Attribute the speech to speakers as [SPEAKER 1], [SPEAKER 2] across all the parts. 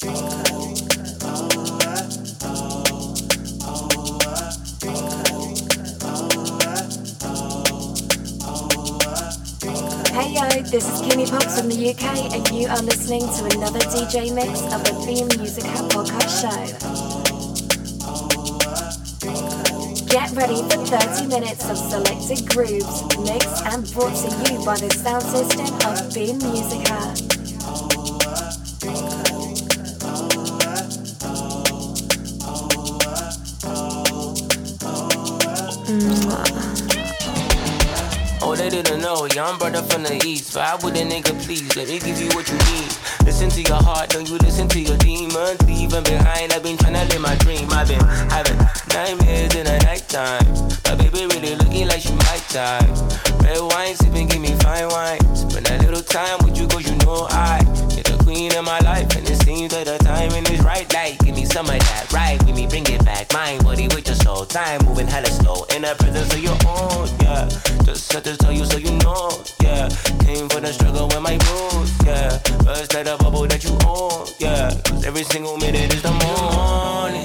[SPEAKER 1] Hey yo, this is Kimmy Pops from the UK, and you are listening to another DJ mix of the Beam Music Hub podcast show. Get ready for 30 minutes of selected grooves, mixed and brought to you by the sound system of Beam Music Hub.
[SPEAKER 2] They didn't know. Young brother from the east. Vibe with a nigga, please. Let me give you what you need. Listen to your heart, don't you listen to your demons. Leaving behind, I've been trying to live my dream. I've been having nightmares in the nighttime. My baby really looking like she might die. Red wine, sipping, give me fine wine. Spend a little time is right. Like, give me some of that, right? Give me, bring it back. Mind, body with your soul. Time moving hella slow. In the presence of your own, yeah. Just had to tell you so you know, yeah. Came for the struggle with my rules, yeah. First let bubble that you own, yeah. Cause every single minute is the morning.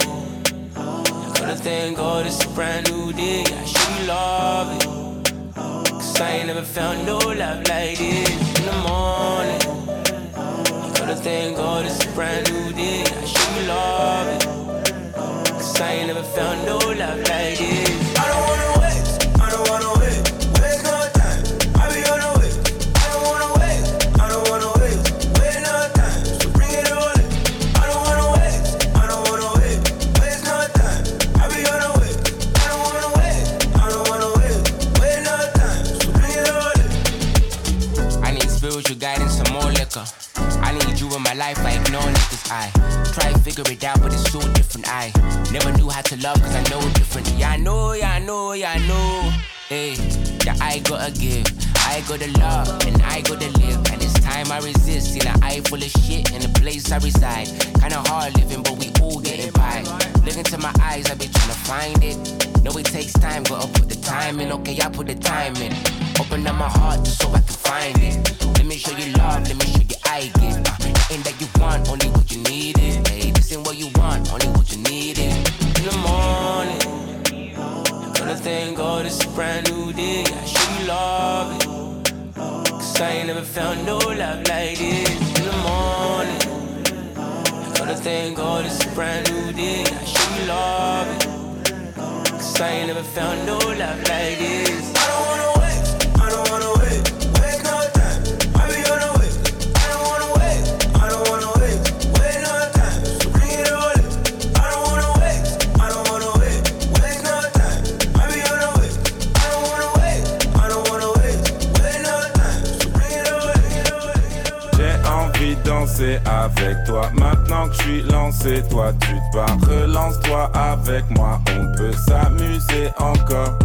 [SPEAKER 2] Gotta thank God it's a brand new day, I should love it. Cause I ain't never found no love like this in the morning. Gotta thank God it's a brand new day, I love it. Cause I ain't never found no love like this. How to love, cause I know different. Yeah, I know, yeah, I know, yeah, I know. Hey, yeah, I gotta give. I gotta love, and I gotta live. And it's time I resist. In an eye full of shit, in the place I reside. Kinda hard living, but we all getting by. Look into my eyes, I be trying to find it. Know it takes time, gotta put the time in. Okay, I put the time in. Open up my heart just so I can find it. Let me show you love, let me show you I give. Uh, ain't that you want, only what you need is. Hey, this ain't what you want, only what you need is. In the morning, gonna thank God it's a brand new day. I show you love it. Cause I ain't never found no love like this. In the morning, gonna thank God it's a brand new day. I show you love it. Cause I ain't never found no love like this.
[SPEAKER 3] Danser avec toi. Maintenant que je suis lancé, toi tu te. Relance-toi avec moi, on peut s'amuser encore.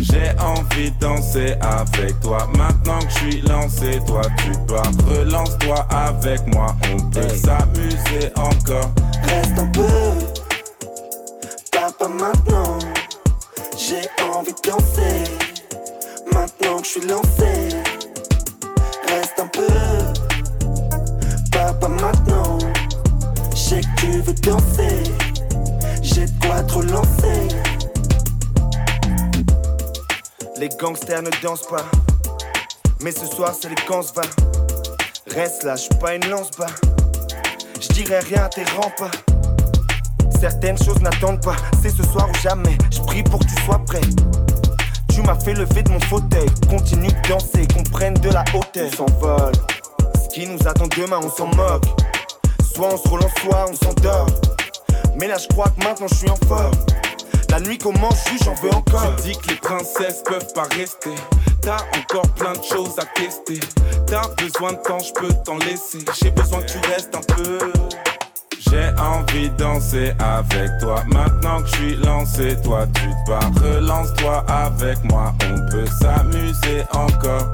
[SPEAKER 3] J'ai envie de danser avec toi. Maintenant que je suis lancé, toi tu te bats. Relance-toi avec moi, on peut s'amuser encore.
[SPEAKER 4] Reste un peu, papa maintenant. J'ai envie de danser. Maintenant que je suis lancé. Que tu veux danser. J'ai de quoi te relancer.
[SPEAKER 5] Les gangsters ne dansent pas. Mais ce soir, c'est les se va. Reste là, je suis pas une lance-bas. Je dirai rien à tes pas. Certaines choses n'attendent pas. C'est ce soir ou jamais. Je prie pour que tu sois prêt. Tu m'as fait lever de mon fauteuil. Continue de danser, qu'on prenne de la hauteur. On s'envole. Ce qui nous attend demain, on s'en moque. Soit on se relance, soit on s'endort. Mais là, je crois que maintenant je suis en forme. La nuit commence, j'en veux encore.
[SPEAKER 3] Tu dis que les princesses peuvent pas rester. T'as encore plein de choses à tester. T'as besoin de temps, je peux t'en laisser. J'ai besoin que tu restes un peu. J'ai envie de danser avec toi. Maintenant que je suis lancé, toi tu te bats. Relance-toi avec moi, on peut s'amuser encore.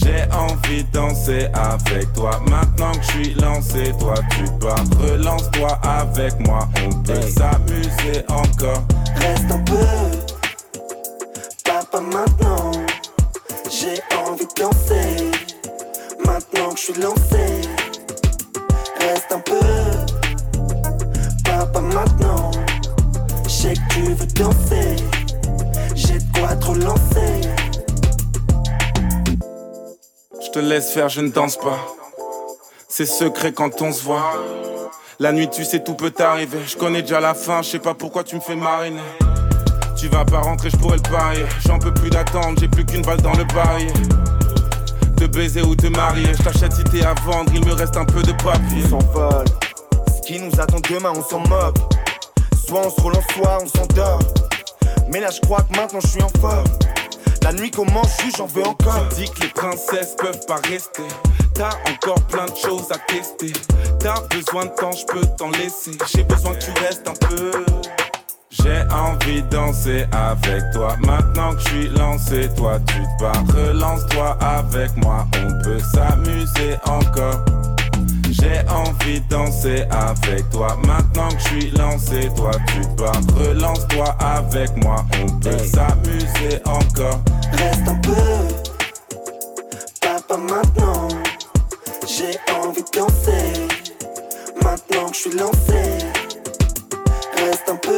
[SPEAKER 3] J'ai envie de danser avec toi. Maintenant que je suis lancé, toi tu pars. Relance-toi avec moi, on peut s'amuser encore.
[SPEAKER 4] Reste un peu, papa maintenant. J'ai envie de danser. Maintenant que je suis lancé, reste un peu, papa maintenant. Je sais que tu veux danser. J'ai de quoi trop lancer.
[SPEAKER 3] Je te laisse faire, je ne danse pas. C'est secret quand on se voit. La nuit, tu sais, tout peut t'arriver. Je connais déjà la fin, je sais pas pourquoi tu me fais mariner. Tu vas pas rentrer, je pourrais le parier. J'en peux plus d'attendre, j'ai plus qu'une balle dans le bail. Te baiser ou te marier, je t'achète si t'es à vendre, il me reste un peu de papier.
[SPEAKER 5] On s'envole, ce qui nous attend demain, on s'en moque. Soit on se relance, soit on s'endort. Mais là, je crois que maintenant je suis en forme. La nuit commence, j'en veux encore.
[SPEAKER 3] Tu dis que les princesses peuvent pas rester. T'as encore plein de choses à tester. T'as besoin de temps, je peux t'en laisser. J'ai besoin que tu restes un peu. J'ai envie de danser avec toi. Maintenant que je suis lancé, toi tu te bats. Relance-toi avec moi, on peut s'amuser encore. J'ai envie de danser avec toi. Maintenant que je suis lancé, toi tu bats. Relance-toi avec moi, on peut s'amuser encore.
[SPEAKER 4] Reste un peu, papa maintenant. J'ai envie de danser. Maintenant que je suis lancé. Reste un peu,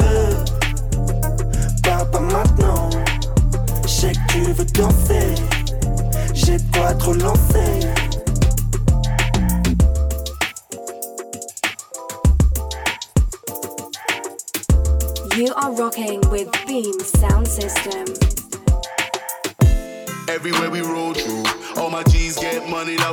[SPEAKER 4] papa maintenant. Je sais que tu veux danser. J'ai de quoi trop lancer.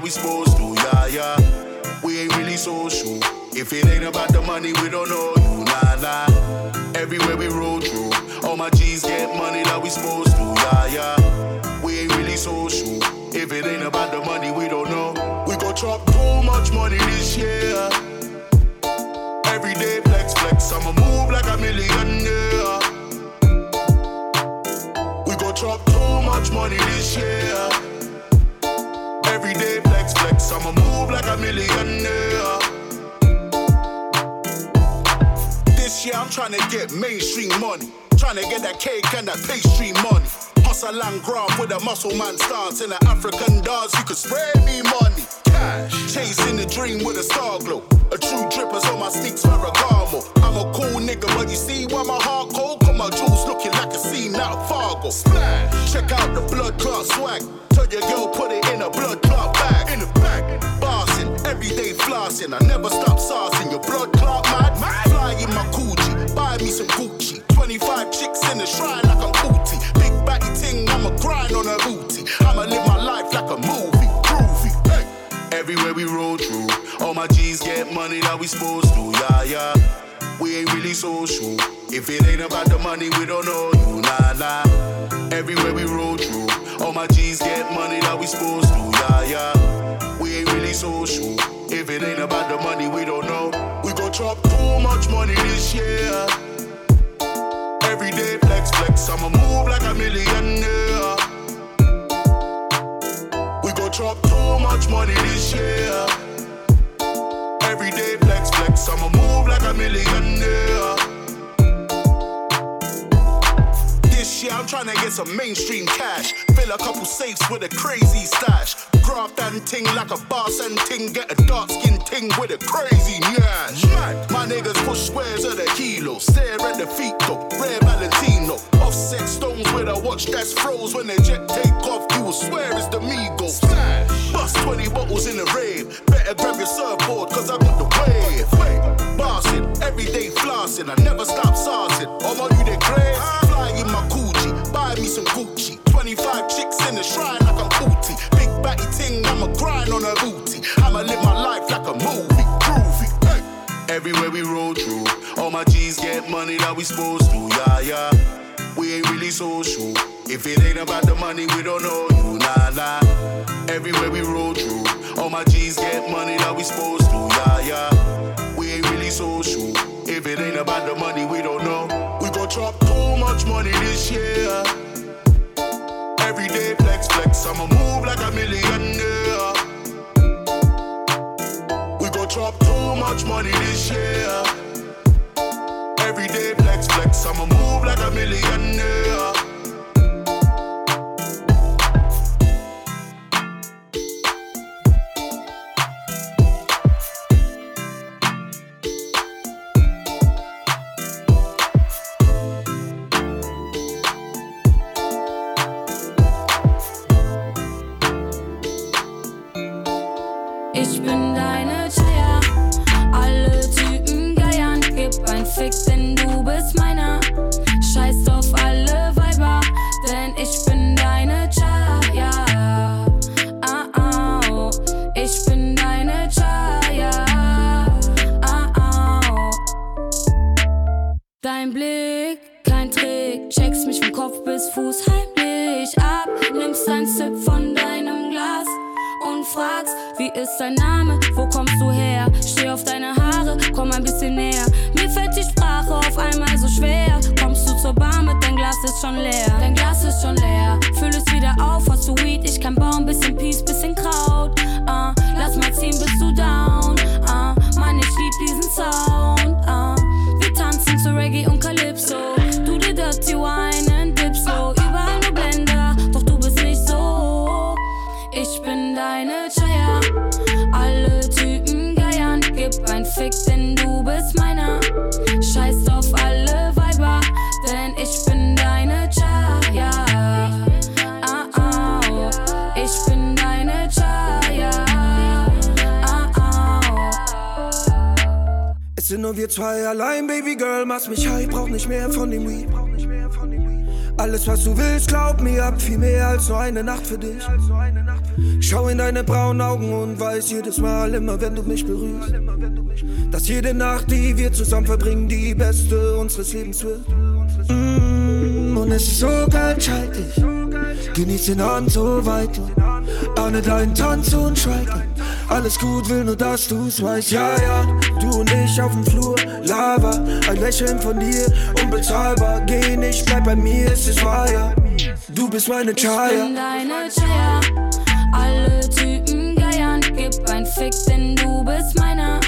[SPEAKER 6] We supposed to, yeah, yeah. We ain't really social. If it ain't about the money, we don't know you, nah, nah. Everywhere we roll through, all my G's get money that we supposed to, yeah, yeah. We ain't really social. If it ain't about the money, we don't know. We gon' chop too much money this year. Every day flex, flex, I'ma move like a millionaire. We gon' chop too much money this year. I'ma move like a millionaire. This year I'm tryna get mainstream money. Tryna get that cake and that pastry money. Hustle and grind with a muscle man stance in an African dance. You could spray me money. Cash. Chasing the dream with a star glow. A true dripper, so my sneaks Ferragamo. I'm a cool nigga, but you see why my heart cold? Got my jewels looking like a scene out Fargo. Splash. Check out the blood clot swag. Tell your girl put it in a blood clot bag. Bag. Bossing, everyday flossing. I never stop saucing. Your blood clot mad. Fly in my Gucci. Buy me some Gucci. 25 chicks in the shrine like I'm Uti. Big batty ting, I'ma grind on her booty. I'ma live my life like a movie. Groovy. Hey. Everywhere we roll through, all my G's get money that we supposed to, yeah, yeah. We ain't really social. If it ain't about the money, we don't know you, nah, nah. Everywhere we roll through, all my G's get money that we supposed to, yeah, yeah. We ain't really social. If it ain't about the money, we don't know. We gon' chop too much money this year. Every day flex, flex, I'ma move like a millionaire. We gon' chop too much money this year. Flex, I'ma move like a millionaire. This year I'm tryna get some mainstream cash. Fill a couple safes with a crazy stash. Graft and ting like a boss and ting. Get a dark skin ting with a crazy nyash. Mad. My niggas push squares of the kilo. Stare at the feet though. Rare Valentino. Offset stones with a watch that's froze. When the jet take off, you will swear it's the Migos. Smash. Bust 20 bottles in the rave. Better grab your surfboard, cause I got the wave. Bossing, everyday flossing. I never stop saucing. All my you they crave. Fly in my Gucci. Buy me some Gucci. 25 chicks in the shrine like I'm Uti. Big batty ting, I'ma grind on a booty. I'ma live my life like a movie. Groovy. Hey. Everywhere we roll through, all my G's get money that we supposed to, yeah, yeah. We ain't really social. If it ain't about the money, we don't know you, nah, nah. Everywhere we roll through, all my G's get money that we supposed to, yeah, yeah. We ain't really social. If it ain't about the money, we don't know. We gon' chop too much money this year. Every day flex, flex, I'ma move like a millionaire. We gon' chop too much money this year. I'ma move like a millionaire.
[SPEAKER 7] Ich bin deine Tja, alle Typen geiern, gib ein Fick, dein Name? Wo kommst du her? Steh auf deine Haare, komm ein bisschen näher. Mir fällt die Sprache auf einmal so schwer. Kommst du zur Bar mit, dein Glas ist schon leer. Dein Glas ist schon leer. Füll es wieder auf, hast du Weed? Ich kann bauen, bisschen Peace, bisschen wir
[SPEAKER 8] zwei allein, Baby Girl, machst mich high, brauch nicht mehr von dem Weed. Alles, was du willst, glaub mir, hab viel mehr als nur eine Nacht für dich. Schau in deine braunen Augen und weiß jedes Mal, immer wenn du mich berührst, dass jede Nacht, die wir zusammen verbringen, die beste unseres Lebens wird. Mm, und es ist so geil, scheit dich. Genieß den Abend so weit. Ahne deinen Tanz und Schweigen. Alles gut, will nur, dass du's weißt. Ja, ja, du und ich auf dem Flur. Lava, ein Lächeln von dir. Unbezahlbar, geh nicht, bleib bei mir, es ist wahr, ja. Du bist meine
[SPEAKER 7] Ich
[SPEAKER 8] Chaya.
[SPEAKER 7] bin deine Chaya. Alle Typen geiern. Gib ein Fick, denn du bist meiner.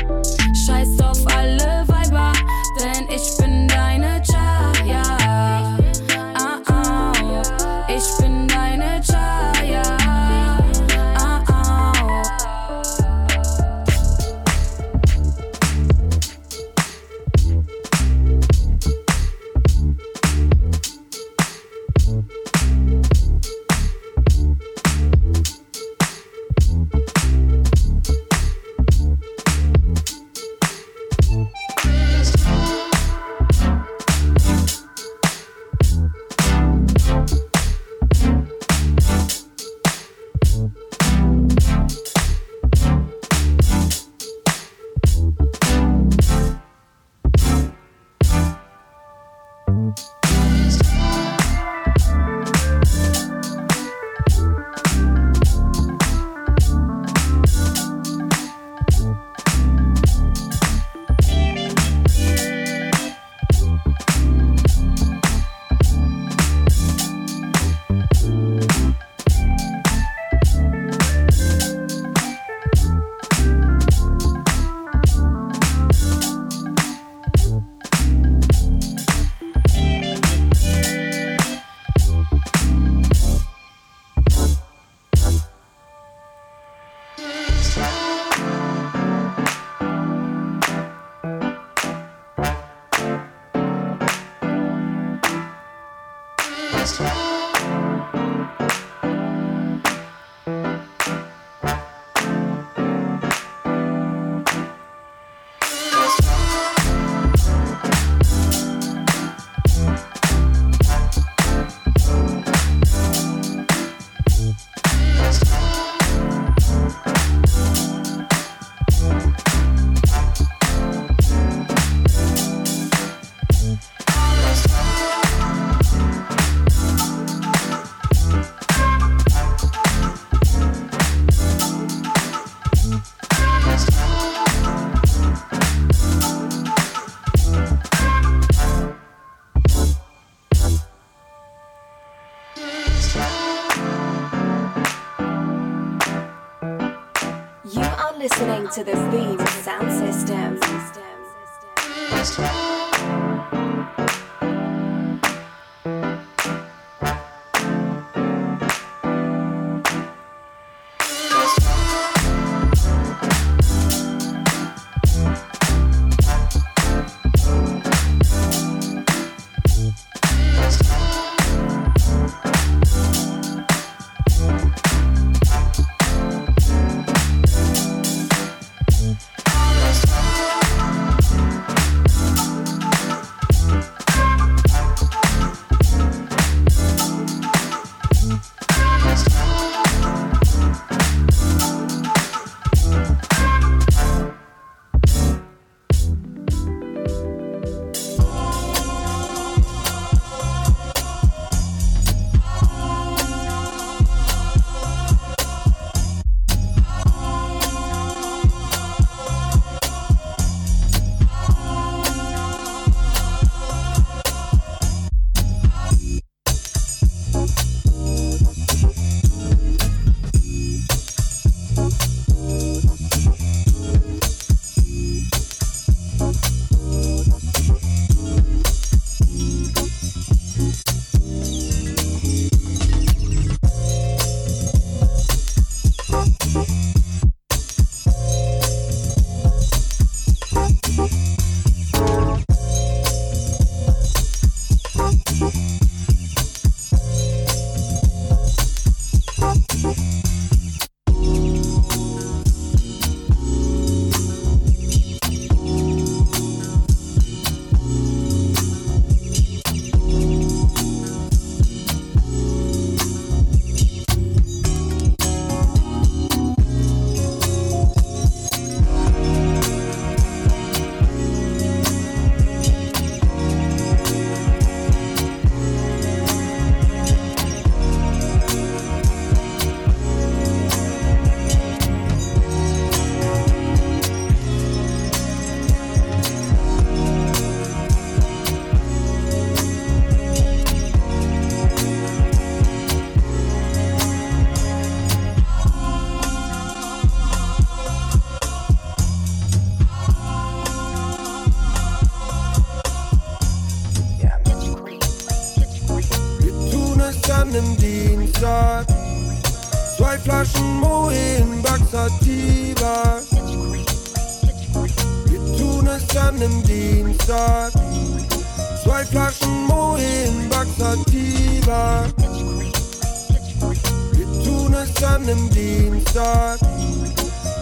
[SPEAKER 8] An nem Dienstag.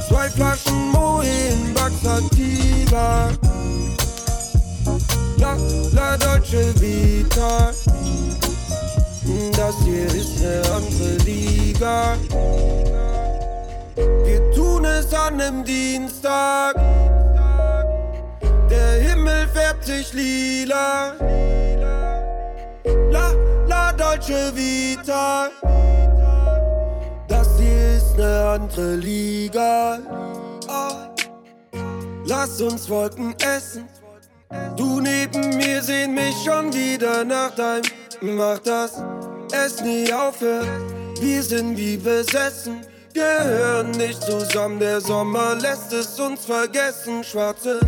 [SPEAKER 8] Zwei Flaschen Moin, Baxativa. La, la Dolce Vita. Das hier ist eine andere Liga. Wir tun es an einem Dienstag. Der Himmel färbt sich lila. La, la Dolce Vita. Eine andere Liga. Lass uns Wolken essen. Du neben mir sehen mich schon wieder nach deinem. Mach das, es nie aufhört. Wir sind wie besessen, gehören nicht zusammen. Der Sommer lässt es uns vergessen. Schwarze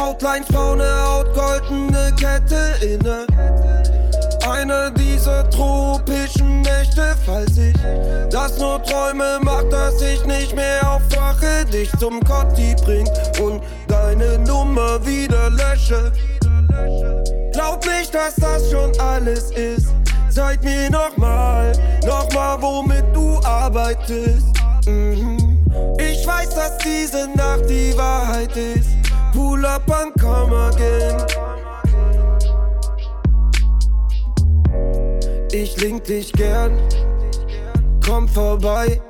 [SPEAKER 8] Outlines, braune Haut, goldene Kette inne. Einer dieser tropischen Nächte, falls ich das nur träume, macht, dass ich nicht mehr aufwache, dich zum Kotti bring und deine Nummer wieder lösche. Glaub nicht, dass das schon alles ist. Zeig mir nochmal, nochmal, womit du arbeitest. Mhm. Ich weiß, dass diese Nacht die Wahrheit ist. Pull up and come again. Ich link dich gern, komm vorbei,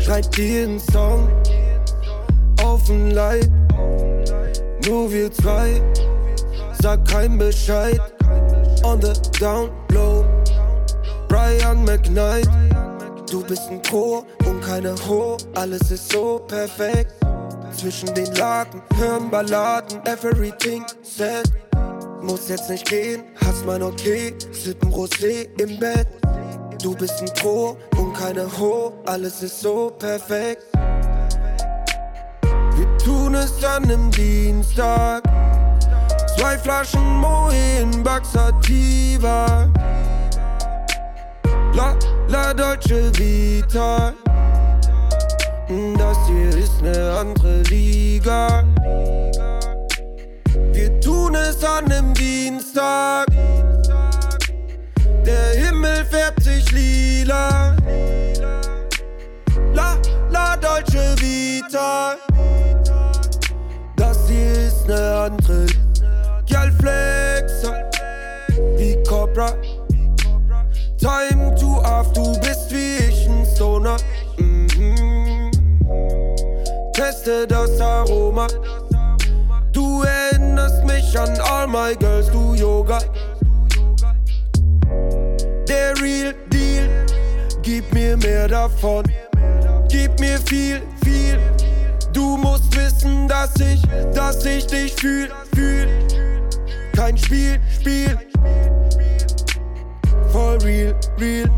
[SPEAKER 8] schreib dir einen Song auf den Leib. Nur wir zwei, sag kein Bescheid. On the down low, Brian McKnight. Du bist ein Chor und keine Ho, alles ist so perfekt. Zwischen den Laken hören Balladen, everything said. Muss jetzt nicht gehen, hast mein Okay, sippen Rosé im Bett. Du bist ein Pro und keine Ho, alles ist so perfekt. Wir tun es an nem Dienstag. Zwei Flaschen Moin Baxativa. La, la Deutsche Vita. Das hier ist ne andere Liga. Wir tun es an nem Dienstag. Der Himmel färbt sich lila. La, la Dolce Vita. Das hier ist ne andere Girl Flexer. Wie Cobra. Time to off, du bist wie ich ein Stoner. Mhm. Teste das Aroma. Du erinnerst mich an all my girls, du Yoga. Der Real Deal, gib mir mehr davon. Gib mir viel, viel. Du musst wissen, dass ich, dass ich dich fühl, fühl. Kein Spiel, Spiel. For real, real.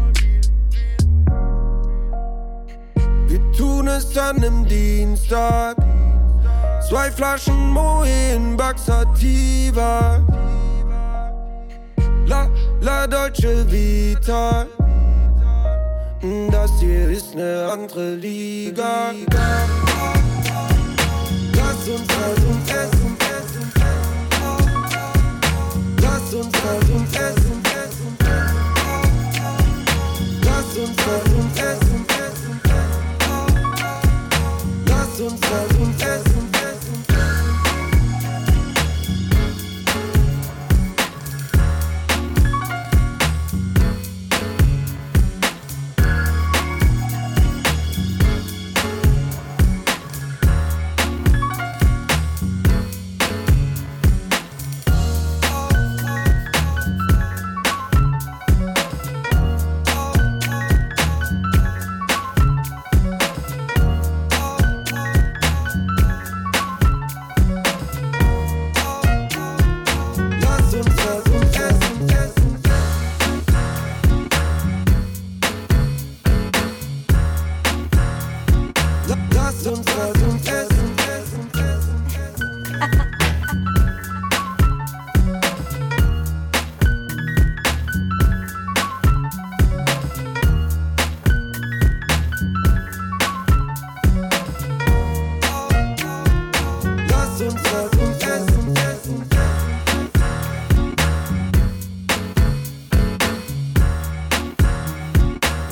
[SPEAKER 8] Wir tun es an nem Dienstag. Zwei Flaschen Moin Baxativa. La, la Deutsche Vita. Das hier ist ne andere Liga. Lass uns, lass uns essen. Lass uns, lass uns essen, essen.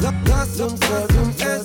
[SPEAKER 8] Lass uns, lass uns
[SPEAKER 1] es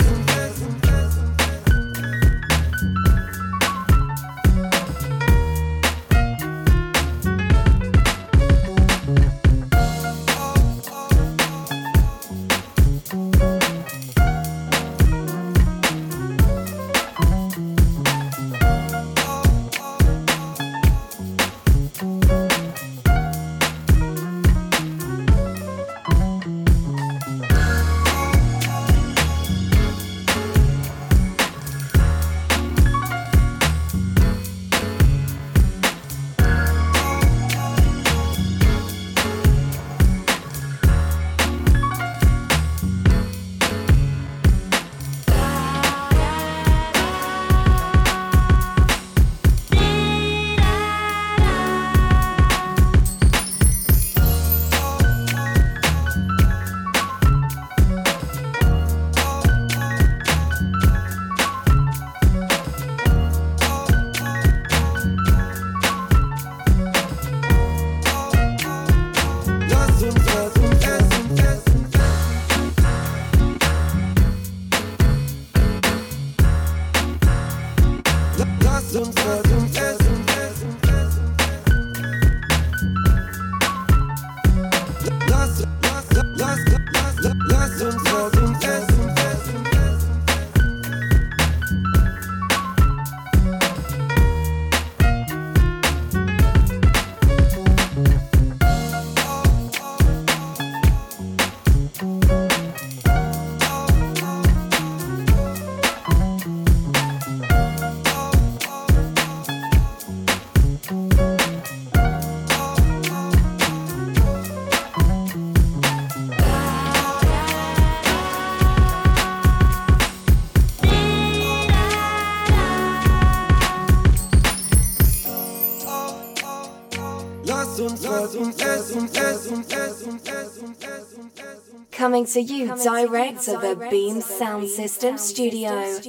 [SPEAKER 1] to you direct to the Beam Sound System studio.